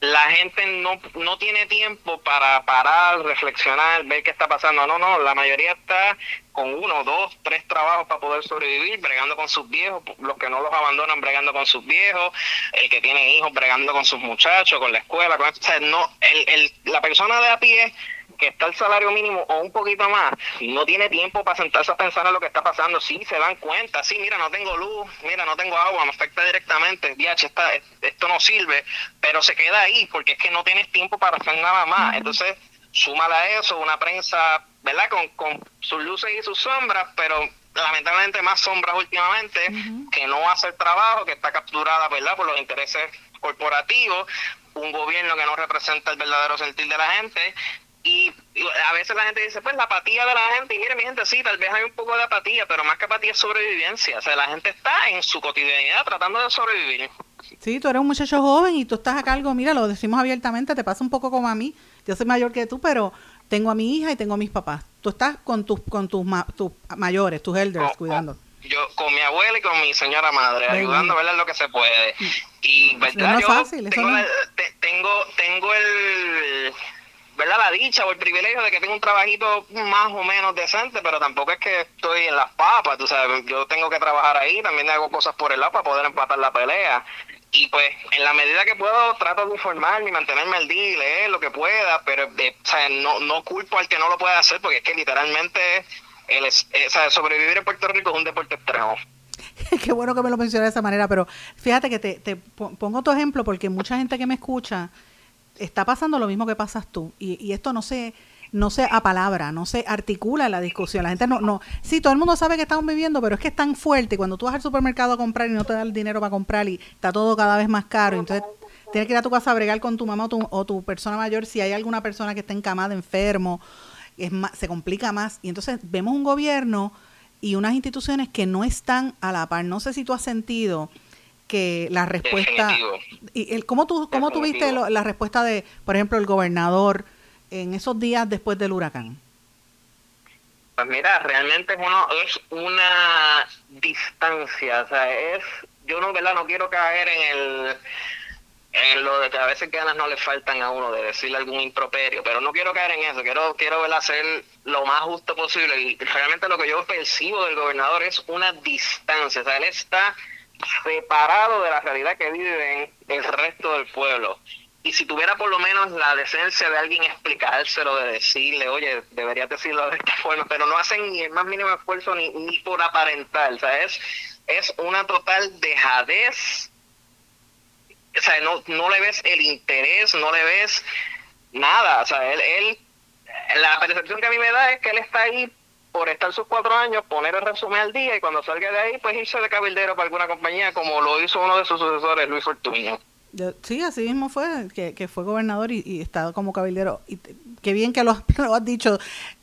la gente no, no tiene tiempo para parar, reflexionar, ver qué está pasando. No, no, la mayoría está con uno, dos, tres trabajos para poder sobrevivir, bregando con sus viejos, los que no los abandonan bregando con sus viejos, el que tiene hijos bregando con sus muchachos, con la escuela, con, o sea, no, el, el, la persona de a pie que está el salario mínimo o un poquito más, no tiene tiempo para sentarse a pensar en lo que está pasando. Sí, se dan cuenta, sí, mira, no tengo luz, mira, no tengo agua, me afecta directamente, DH, está, esto no sirve, pero se queda ahí porque es que no tienes tiempo para hacer nada más. Entonces, súmala a eso, una prensa, ¿verdad? Con, con sus luces y sus sombras, pero lamentablemente más sombras últimamente, que no hace el trabajo, que está capturada, ¿verdad? Por los intereses corporativos, un gobierno que no representa el verdadero sentir de la gente y, a veces la gente dice, pues la apatía de la gente, y mire mi gente, sí, tal vez hay un poco de apatía, pero más que apatía es sobrevivencia. O sea, la gente está en su cotidianidad tratando de sobrevivir. Sí, tú eres un muchacho joven y tú estás a cargo, mira, lo decimos abiertamente, te pasa un poco como a mí. Yo soy mayor que tú, pero tengo a mi hija y tengo a mis papás. Tú estás con tus con tus, tus mayores, tus elders, cuidando. yo con mi abuela y con mi señora madre, ayudando a ver lo que se puede. Y, ¿verdad? yo tengo, tengo, tengo el ¿verdad? La dicha o el privilegio de que tengo un trabajito más o menos decente, pero tampoco es que estoy en las papas, tú sabes, yo tengo que trabajar ahí, también hago cosas por el lado para poder empatar la pelea. Y pues, en la medida que puedo, trato de informarme y mantenerme al día leer lo que pueda, pero eh, o sea, no, no culpo al que no lo puede hacer, porque es que literalmente el, eh, o sobrevivir en Puerto Rico es un deporte extremo. Qué bueno que me lo mencionas de esa manera, pero fíjate que te, te pongo tu ejemplo porque mucha gente que me escucha está pasando lo mismo que pasas tú y, esto no se no se a palabra, no se articula la discusión. La gente no, no, sí, todo el mundo sabe que estamos viviendo, pero es que es tan fuerte. Cuando tú vas al supermercado a comprar y no te da el dinero para comprar y está todo cada vez más caro, entonces tienes que ir a tu casa a bregar con tu mamá o tu, o tu persona mayor si hay alguna persona que está encamada, enfermo, es más, se complica más. Y entonces vemos un gobierno y unas instituciones que no están a la par. No sé si tú has sentido que la respuesta... Y el, ¿Cómo, tú, cómo tuviste la respuesta de, por ejemplo, el gobernador en esos días después del huracán? Pues mira, realmente es, uno, es una distancia, o sea, es, yo no, ¿verdad? No quiero caer en el en lo de que a veces ganas no le faltan a uno de decirle algún improperio, pero no quiero caer en eso, quiero, quiero ver hacer lo más justo posible y realmente lo que yo percibo del gobernador es una distancia, o sea, él está separado de la realidad que vive el resto del pueblo. Y si tuviera por lo menos la decencia de alguien explicárselo, de decirle, oye, deberías decirlo de esta forma, pero no hacen ni el más mínimo esfuerzo ni, ni por aparentar, o sea, es, es una total dejadez o sea, no, no le ves el interés, no le ves nada. O sea, él, él, la percepción que a mí me da es que él está ahí por estar sus cuatro años, poner el resumen al día y cuando salga de ahí, pues irse de cabildero para alguna compañía, como lo hizo uno de sus sucesores, Luis Fortuño. Sí, así mismo fue, que, que fue gobernador y, y está como cabildero. Qué bien que lo, has dicho.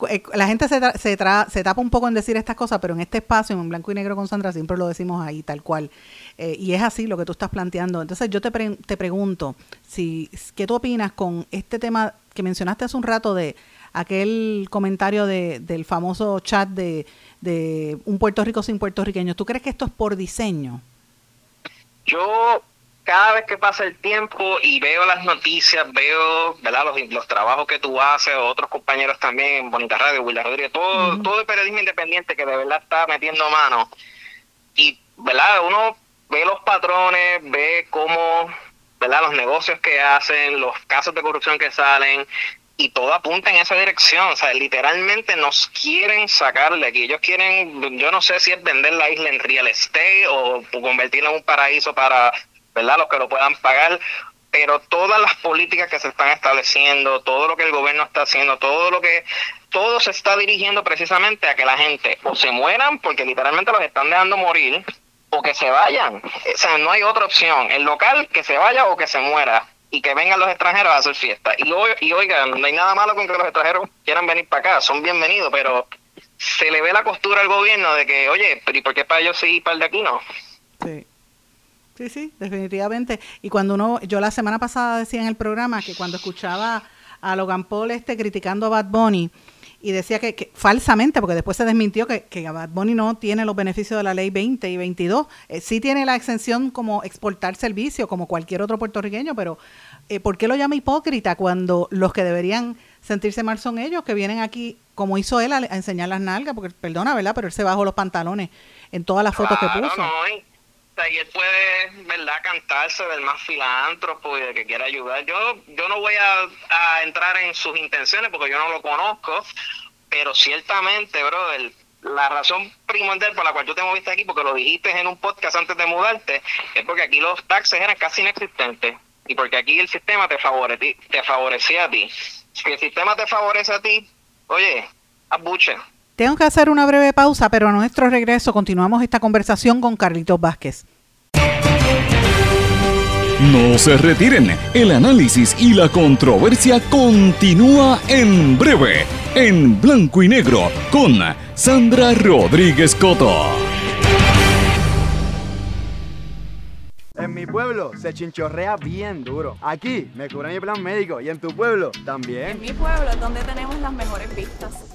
Eh, la gente se, se, se tapa un poco en decir estas cosas, pero en este espacio, en blanco y negro con Sandra, siempre lo decimos ahí, tal cual. Eh, y es así lo que tú estás planteando. Entonces yo te, te pregunto, si, ¿qué tú opinas con este tema que mencionaste hace un rato de aquel comentario de, del famoso chat de, de un Puerto Rico sin puertorriqueños? ¿Tú crees que esto es por diseño? Yo cada vez que pasa el tiempo y veo las noticias, veo ¿verdad? Los, los trabajos que tú haces, otros compañeros también en Bonita Radio, Willar Rodríguez, todo, todo el periodismo independiente que de verdad está metiendo mano. Y, ¿verdad? Uno ve los patrones, ve cómo, ¿verdad? Los negocios que hacen, los casos de corrupción que salen, y todo apunta en esa dirección. O sea, literalmente nos quieren sacar de aquí. Ellos quieren, yo no sé si es vender la isla en real estate o convertirla en un paraíso para ¿verdad? Los que lo puedan pagar, pero todas las políticas que se están estableciendo, todo lo que el gobierno está haciendo, todo lo que todo se está dirigiendo precisamente a que la gente o se mueran porque literalmente los están dejando morir o que se vayan. O sea, no hay otra opción. El local que se vaya o que se muera y que vengan los extranjeros a hacer fiesta. Y, y oigan, no hay nada malo con que los extranjeros quieran venir para acá, son bienvenidos, pero se le ve la costura al gobierno de que, oye, ¿y por qué para ellos sí y para el de aquí no? Sí. Sí, sí, definitivamente. Y cuando uno, yo la semana pasada decía en el programa que cuando escuchaba a Logan Paul este criticando a Bad Bunny y decía que, falsamente, porque después se desmintió que, que, Bad Bunny no tiene los beneficios de la ley 20 y 22, eh, sí tiene la exención como exportar servicio como cualquier otro puertorriqueño, pero eh, ¿por qué lo llama hipócrita cuando los que deberían sentirse mal son ellos que vienen aquí, como hizo él, a, enseñar las nalgas? Porque perdona, ¿verdad? Pero él se bajó los pantalones en todas las fotos que puso y él puede, ¿verdad?, cantarse del más filántropo y de que quiera ayudar. Yo yo no voy a, entrar en sus intenciones porque yo no lo conozco, pero ciertamente, brother, la razón primordial por la cual yo te moviste aquí, porque lo dijiste en un podcast antes de mudarte, es porque aquí los taxes eran casi inexistentes y porque aquí el sistema te, favorece, te favorecía a ti. Si el sistema te favorece a ti, oye, abuche. Tengo que hacer una breve pausa, pero a nuestro regreso continuamos esta conversación con Carlitos Vázquez. No se retiren, el análisis y la controversia continúa en breve, en blanco y negro, con Sandra Rodríguez Coto. En mi pueblo se chinchorrea bien duro. Aquí me cubre mi plan médico y en tu pueblo también. En mi pueblo es donde tenemos las mejores vistas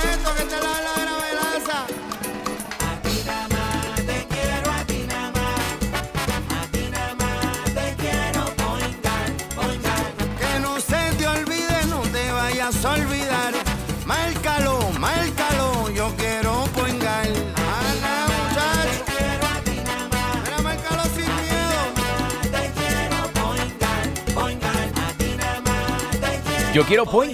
olvidar. Márcalo, márcalo, yo quiero poingar. Te quiero a ti sin miedo. Poingar, poingar. Yo quiero Point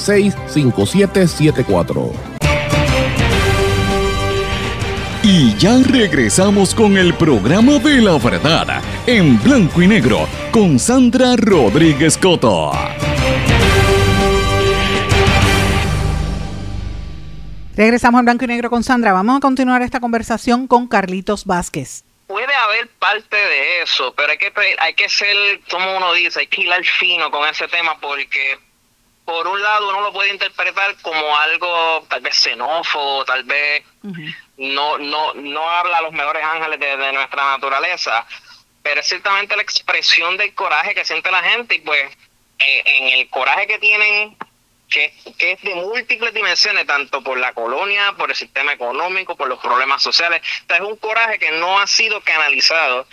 939-336-5774. 939-336-5774. Y ya regresamos con el programa de la verdad en blanco y negro con Sandra Rodríguez Coto. Regresamos en blanco y negro con Sandra. Vamos a continuar esta conversación con Carlitos Vázquez. Puede haber parte de eso, pero hay que hay que ser, como uno dice, hay que hilar fino con ese tema porque por un lado uno lo puede interpretar como algo tal vez xenófobo, tal vez no no no habla a los mejores ángeles de, de nuestra naturaleza, pero es ciertamente la expresión del coraje que siente la gente y pues eh, en el coraje que tienen que, que es de múltiples dimensiones, tanto por la colonia, por el sistema económico, por los problemas sociales. Entonces, es un coraje que no ha sido canalizado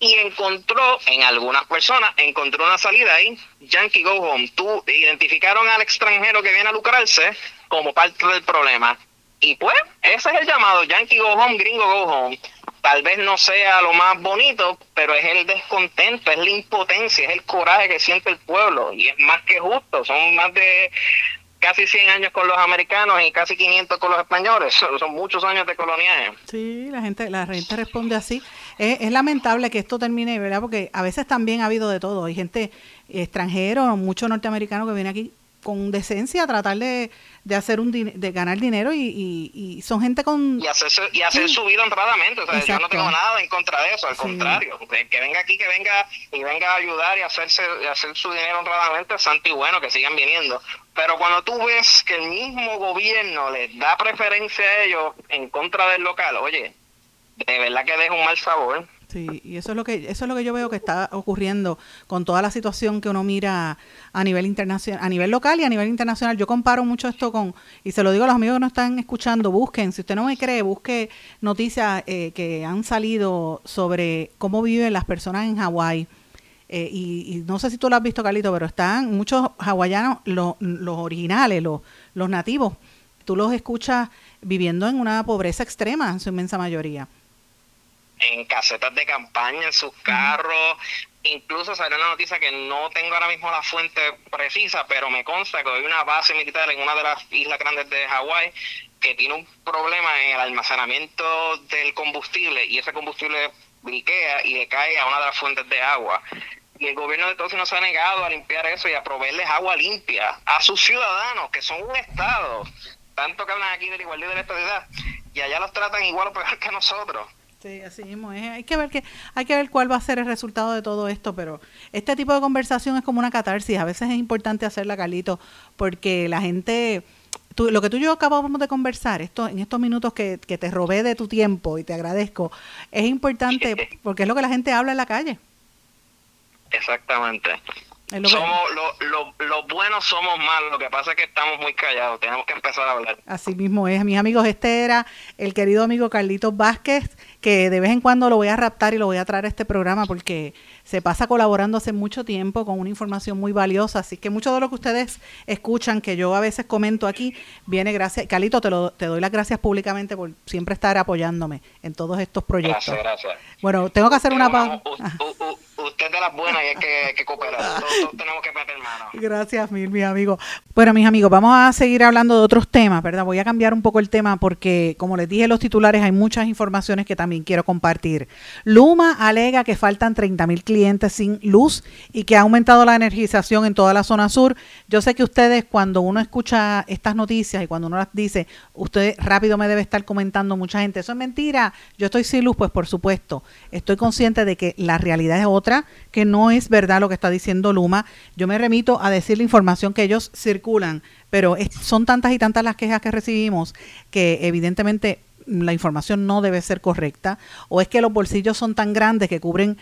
y encontró en algunas personas, encontró una salida ahí, Yankee Go Home. Tú identificaron al extranjero que viene a lucrarse como parte del problema. Y pues, ese es el llamado, Yankee Go Home, Gringo Go Home. Tal vez no sea lo más bonito, pero es el descontento, es la impotencia, es el coraje que siente el pueblo. Y es más que justo, son más de casi 100 años con los americanos y casi 500 con los españoles. Son, muchos años de coloniaje. Sí, la gente, la gente responde así. Es, es lamentable que esto termine, ¿verdad? Porque a veces también ha habido de todo. Hay gente extranjero, mucho norteamericano que viene aquí con decencia a tratar de, de hacer un de ganar dinero y, y, y son gente con Y hacer, su- y hacer Sí. su vida honradamente. O sea, yo no tengo nada en contra de eso, al Sí. contrario. Que que venga aquí, que venga y venga a ayudar y hacerse y hacer su dinero honradamente, santo y bueno, que sigan viniendo. Pero cuando tú ves que el mismo gobierno les da preferencia a ellos en contra del local, oye, de verdad que deja un mal sabor. Sí, y eso es lo que eso es lo que yo veo que está ocurriendo con toda la situación que uno mira a nivel internacional, a nivel local y a nivel internacional. Yo comparo mucho esto con y se lo digo a los amigos que nos están escuchando, busquen, si usted no me cree, busque noticias eh, que han salido sobre cómo viven las personas en Hawái. Eh, y, y no sé si tú lo has visto, Carlito, pero están muchos hawaianos, los, los originales, los, los nativos, tú los escuchas viviendo en una pobreza extrema en su inmensa mayoría. En casetas de campaña, en sus carros. Incluso salió una noticia que no tengo ahora mismo la fuente precisa, pero me consta que hay una base militar en una de las islas grandes de Hawái que tiene un problema en el almacenamiento del combustible y ese combustible briquea y le cae a una de las fuentes de agua. Y el gobierno de Estados Unidos se ha negado a limpiar eso y a proveerles agua limpia a sus ciudadanos, que son un Estado. Tanto que hablan aquí de la igualdad y de la estabilidad. Y allá los tratan igual o peor que nosotros. Sí, así mismo es. Hay que ver que hay que ver cuál va a ser el resultado de todo esto, pero este tipo de conversación es como una catarsis. A veces es importante hacerla, Carlito, porque la gente, tú- lo que tú y yo acabamos de conversar, esto en estos minutos que, que te robé de tu tiempo y te agradezco, es importante porque es lo que la gente habla en la calle. Exactamente. Lo Somos lo, lo, los buenos somos malos, lo que pasa es que estamos muy callados, tenemos que empezar a hablar. Así mismo es, mis amigos, este era el querido amigo Carlitos Vázquez, que de vez en cuando lo voy a raptar y lo voy a traer a este programa porque se pasa colaborando hace mucho tiempo con una información muy valiosa, así que mucho de lo que ustedes escuchan, que yo a veces comento aquí, viene gracias, Carlito, te, lo, te doy las gracias públicamente por siempre estar apoyándome en todos estos proyectos. Gracias, gracias. Bueno, tengo que hacer una pausa. Usted de las buenas y hay que, que cooperar. Todos, tenemos que meter mano. Gracias mil, mis amigos. Bueno, mis amigos, vamos a seguir hablando de otros temas, ¿verdad? Voy a cambiar un poco el tema porque, como les dije los titulares, hay muchas informaciones que también quiero compartir. Luma alega que faltan 30 mil clientes sin luz y que ha aumentado la energización en toda la zona sur. Yo sé que ustedes, cuando uno escucha estas noticias y cuando uno las dice, usted rápido me debe estar comentando mucha gente, eso es mentira, yo estoy sin luz, pues por supuesto, estoy consciente de que la realidad es otra, que no es verdad lo que está diciendo Luma. Yo me remito a decir la información que ellos circulan, pero son tantas y tantas las quejas que recibimos que evidentemente la información no debe ser correcta o es que los bolsillos son tan grandes que cubren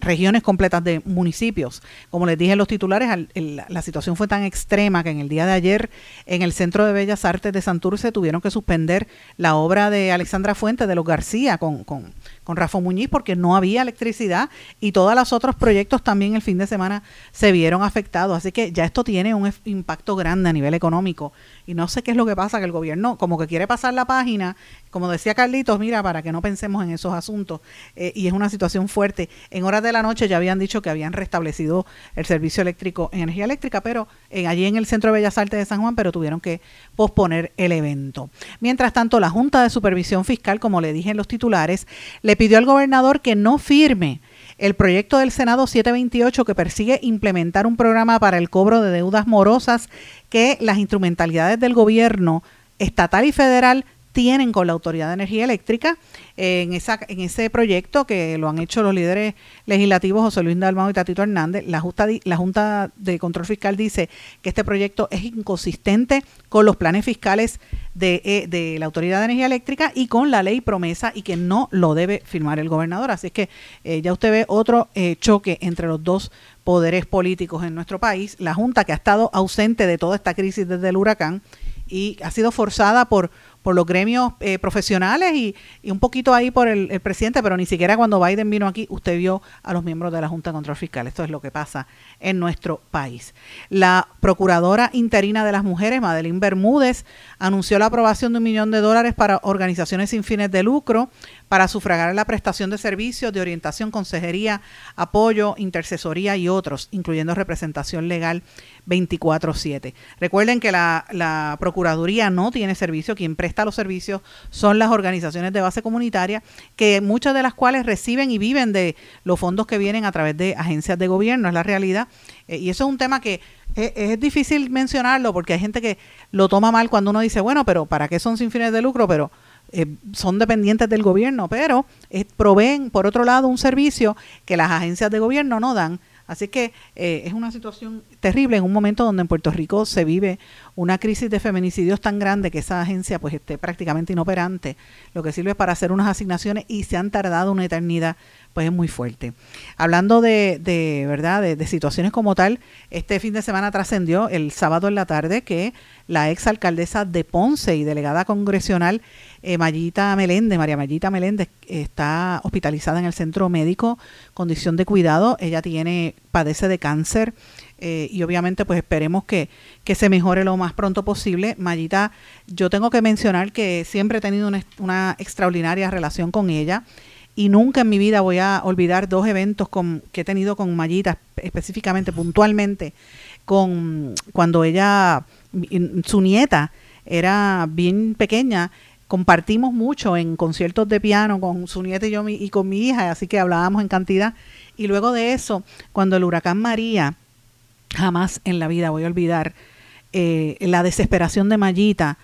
regiones completas de municipios. Como les dije los titulares, al- la situación fue tan extrema que en el día de ayer en el Centro de Bellas Artes de Santurce tuvieron que suspender la obra de Alexandra Fuentes de los García con, con, con Rafa Muñiz porque no había electricidad y todos los otros proyectos también el fin de semana se vieron afectados. Así que ya esto tiene un impacto grande a nivel económico. Y no sé qué es lo que pasa, que el gobierno como que quiere pasar la página, como decía Carlitos, mira, para que no pensemos en esos asuntos. eh, y es una situación fuerte. En horas de la noche ya habían dicho que habían restablecido el servicio eléctrico, energía eléctrica, pero eh, allí en el Centro de Bellas Artes de San Juan, pero tuvieron que posponer el evento. Mientras tanto, la Junta de Supervisión Fiscal, como le dije en los titulares, le pidió al gobernador que no firme el proyecto del Senado 728 que persigue implementar un programa para el cobro de deudas morosas que las instrumentalidades del gobierno estatal y federal tienen con la Autoridad de Energía Eléctrica en, esa, en ese proyecto que lo han hecho los líderes legislativos José Luis Dalmau y Tatito Hernández. La Junta, di- la Junta de Control Fiscal dice que este proyecto es inconsistente con los planes fiscales de, eh, de la Autoridad de Energía Eléctrica y con la ley promesa y que no lo debe firmar el gobernador. Así es que eh, ya usted ve otro eh, choque entre los dos poderes políticos en nuestro país. La Junta que ha estado ausente de toda esta crisis desde el huracán y ha sido forzada por, por los gremios eh, profesionales y, un poquito ahí por el, el presidente, pero ni siquiera cuando Biden vino aquí usted vio a los miembros de la Junta de Control Fiscal. Esto es lo que pasa en nuestro país. La Procuradora Interina de las Mujeres, Madeline Bermúdez, anunció la aprobación de un millón de dólares para organizaciones sin fines de lucro para sufragar la prestación de servicios de orientación, consejería, apoyo, intercesoría y otros, incluyendo representación legal 24/7. Recuerden que la, la Procuraduría no tiene servicio, quien presta los servicios son las organizaciones de base comunitaria, que muchas de las cuales reciben y viven de los fondos que vienen a través de agencias de gobierno, es la realidad. Eh, y eso es un tema que es, es difícil mencionarlo porque hay gente que lo toma mal cuando uno dice, bueno, pero ¿para qué son sin fines de lucro? Pero eh, son dependientes del gobierno, pero eh, proveen, por otro lado, un servicio que las agencias de gobierno no dan. Así que eh, es una situación terrible en un momento donde en Puerto Rico se vive una crisis de feminicidios tan grande que esa agencia pues esté prácticamente inoperante. Lo que sirve para hacer unas asignaciones y se han tardado una eternidad, pues es muy fuerte. Hablando de, verdad, de, de situaciones como tal, este fin de semana trascendió el sábado en la tarde que la ex alcaldesa de Ponce y delegada congresional eh, Mayita Meléndez, María Mayita Meléndez, está hospitalizada en el centro médico, condición de cuidado. Ella tiene, padece de cáncer eh, y obviamente pues esperemos que, que se mejore lo más pronto posible. Mayita, yo tengo que mencionar que siempre he tenido una, extraordinaria relación con ella y nunca en mi vida voy a olvidar dos eventos que he tenido con Mayita, específicamente, puntualmente, con cuando ella, su nieta era bien pequeña, compartimos mucho en conciertos de piano con su nieta y yo y con mi hija, así que hablábamos en cantidad. Y luego de eso, cuando el huracán María, jamás en la vida voy a olvidar eh, la desesperación de Mayita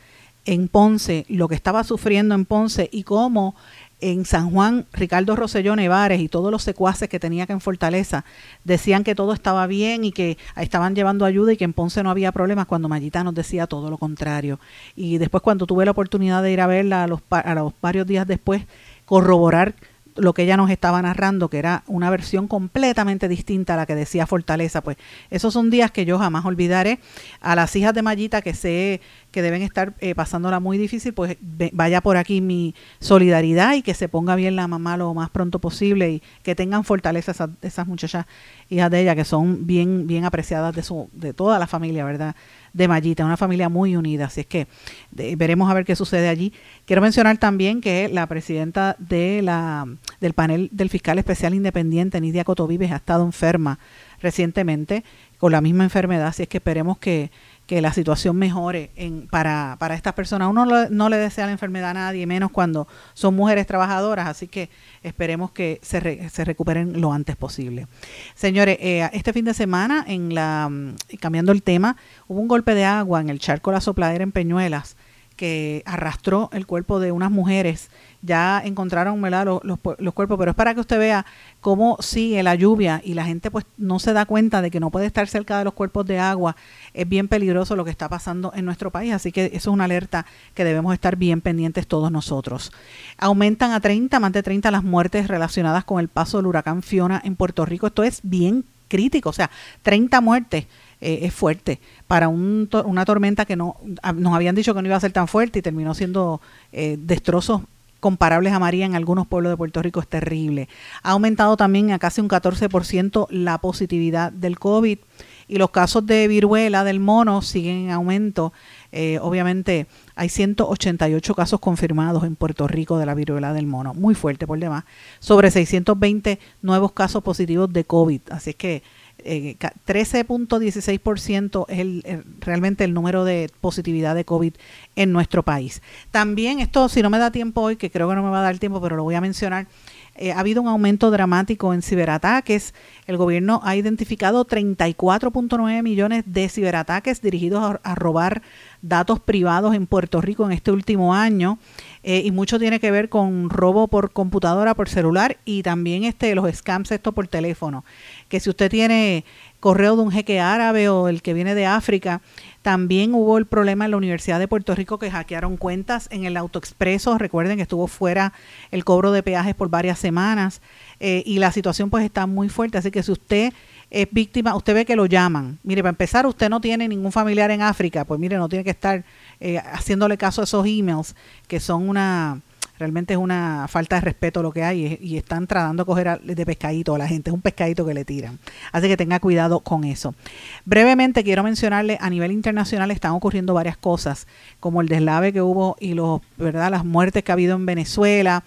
en Ponce, lo que estaba sufriendo en Ponce y cómo en San Juan, Ricardo Rosselló Nevares y todos los secuaces que tenía que en Fortaleza decían que todo estaba bien y que estaban llevando ayuda y que en Ponce no había problemas cuando Mayita nos decía todo lo contrario. Y después cuando tuve la oportunidad de ir a verla a los, a los varios días después, corroborar lo que ella nos estaba narrando, que era una versión completamente distinta a la que decía Fortaleza, pues esos son días que yo jamás olvidaré. A las hijas de Mayita que sé que deben estar eh, pasándola muy difícil, pues vaya por aquí mi solidaridad y que se ponga bien la mamá lo más pronto posible y que tengan fortaleza esas, esas muchachas hijas de ella que son bien bien apreciadas de su de toda la familia, ¿verdad? de Mallita, una familia muy unida. Así es que veremos a ver qué sucede allí. Quiero mencionar también que la presidenta de la, del panel del fiscal especial independiente, Nidia Cotovives, ha estado enferma recientemente con la misma enfermedad. Así es que esperemos que, que la situación mejore en, para, para estas personas. Uno no le desea la enfermedad a nadie, menos cuando son mujeres trabajadoras, así que esperemos que se, re- se recuperen lo antes posible. Señores, eh, este fin de semana, en la mm, cambiando el tema, hubo un golpe de agua en el charco La Sopladera en Peñuelas que arrastró el cuerpo de unas mujeres. Ya encontraron ¿verdad? Los, los, cuerpos, pero es para que usted vea cómo sigue la lluvia y la gente pues no se da cuenta de que no puede estar cerca de los cuerpos de agua. Es bien peligroso lo que está pasando en nuestro país, así que eso es una alerta que debemos estar bien pendientes todos nosotros. Aumentan a 30, más de 30 las muertes relacionadas con el paso del huracán Fiona en Puerto Rico. Esto es bien crítico, o sea, 30 muertes eh, es fuerte para un una tormenta que no a- nos habían dicho que no iba a ser tan fuerte y terminó siendo eh, destrozos comparables a María en algunos pueblos de Puerto Rico es terrible. Ha aumentado también a casi un 14% la positividad del COVID y los casos de viruela del mono siguen en aumento. Eh, obviamente hay 188 casos confirmados en Puerto Rico de la viruela del mono, muy fuerte por demás, sobre 620 nuevos casos positivos de COVID. Así que eh, ca- 13.16% es el, realmente el número de positividad de COVID en nuestro país. También esto, si no me da tiempo hoy, que creo que no me va a dar tiempo, pero lo voy a mencionar, eh, ha habido un aumento dramático en ciberataques. El gobierno ha identificado 34.9 millones de ciberataques dirigidos a, a robar datos privados en Puerto Rico en este último año. Eh, y mucho tiene que ver con robo por computadora, por celular y también este los scams esto por teléfono. Que si usted tiene correo de un jeque árabe o el que viene de África, también hubo el problema en la Universidad de Puerto Rico que hackearon cuentas en el autoexpreso. Recuerden que estuvo fuera el cobro de peajes por varias semanas eh, y la situación pues está muy fuerte. Así que si usted es víctima, usted ve que lo llaman. Mire, para empezar, usted no tiene ningún familiar en África, pues mire, no tiene que estar eh, haciéndole caso a esos emails que son una realmente es una falta de respeto lo que hay y, están tratando de coger de pescadito a la gente, es un pescadito que le tiran. Así que tenga cuidado con eso. Brevemente quiero mencionarle, a nivel internacional están ocurriendo varias cosas, como el deslave que hubo y los, ¿verdad? las muertes que ha habido en Venezuela,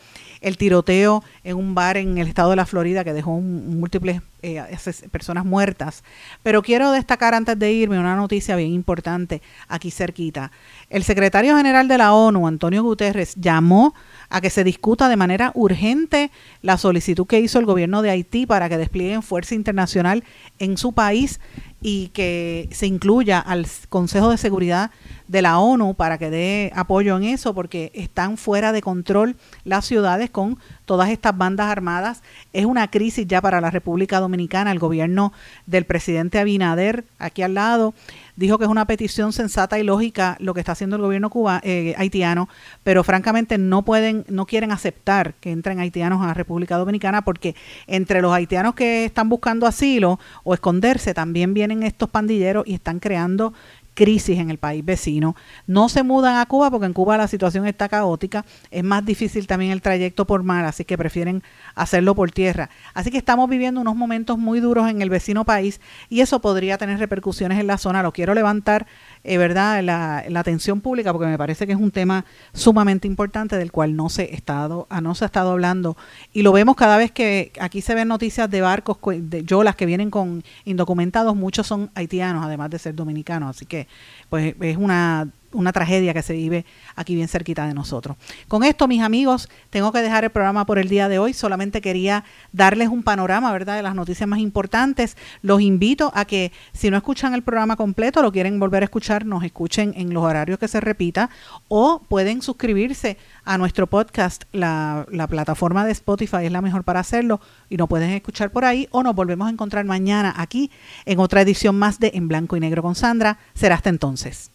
el tiroteo en un bar en el estado de la Florida que dejó un- múltiples eh, personas muertas. Pero quiero destacar antes de irme una noticia bien importante aquí cerquita. El secretario general de la ONU, Antonio Guterres, llamó a que se discuta de manera urgente la solicitud que hizo el gobierno de Haití para que desplieguen fuerza internacional en su país y que se incluya al Consejo de Seguridad de la ONU para que dé apoyo en eso, porque están fuera de control las ciudades con todas estas bandas armadas. Es una crisis ya para la República Dominicana. El gobierno del presidente Abinader, aquí al lado, dijo que es una petición sensata y lógica lo que está haciendo el gobierno eh, haitiano, pero francamente no pueden, no quieren aceptar que entren haitianos a la República Dominicana porque entre los haitianos que están buscando asilo o esconderse también vienen estos pandilleros y están creando crisis en el país vecino. No se mudan a Cuba porque en Cuba la situación está caótica. Es más difícil también el trayecto por mar, así que prefieren hacerlo por tierra. Así que estamos viviendo unos momentos muy duros en el vecino país y eso podría tener repercusiones en la zona. Lo quiero levantar, eh, ¿verdad?, la, la atención pública porque me parece que es un tema sumamente importante del cual no se, estado, ah, no se ha estado hablando. Y lo vemos cada vez que aquí se ven noticias de barcos, de yolas que vienen con indocumentados, muchos son haitianos, además de ser dominicanos. Así que pues es una, una tragedia que se vive aquí bien cerquita de nosotros. Con esto, mis amigos, tengo que dejar el programa por el día de hoy. Solamente quería darles un panorama, ¿verdad?, de las noticias más importantes. Los invito a que, si no escuchan el programa completo, lo quieren volver a escuchar, nos escuchen en los horarios que se repita o pueden suscribirse a nuestro podcast. La, la plataforma de Spotify es la mejor para hacerlo y nos pueden escuchar por ahí o nos volvemos a encontrar mañana aquí en otra edición más de En Blanco y Negro con Sandra. Será hasta entonces.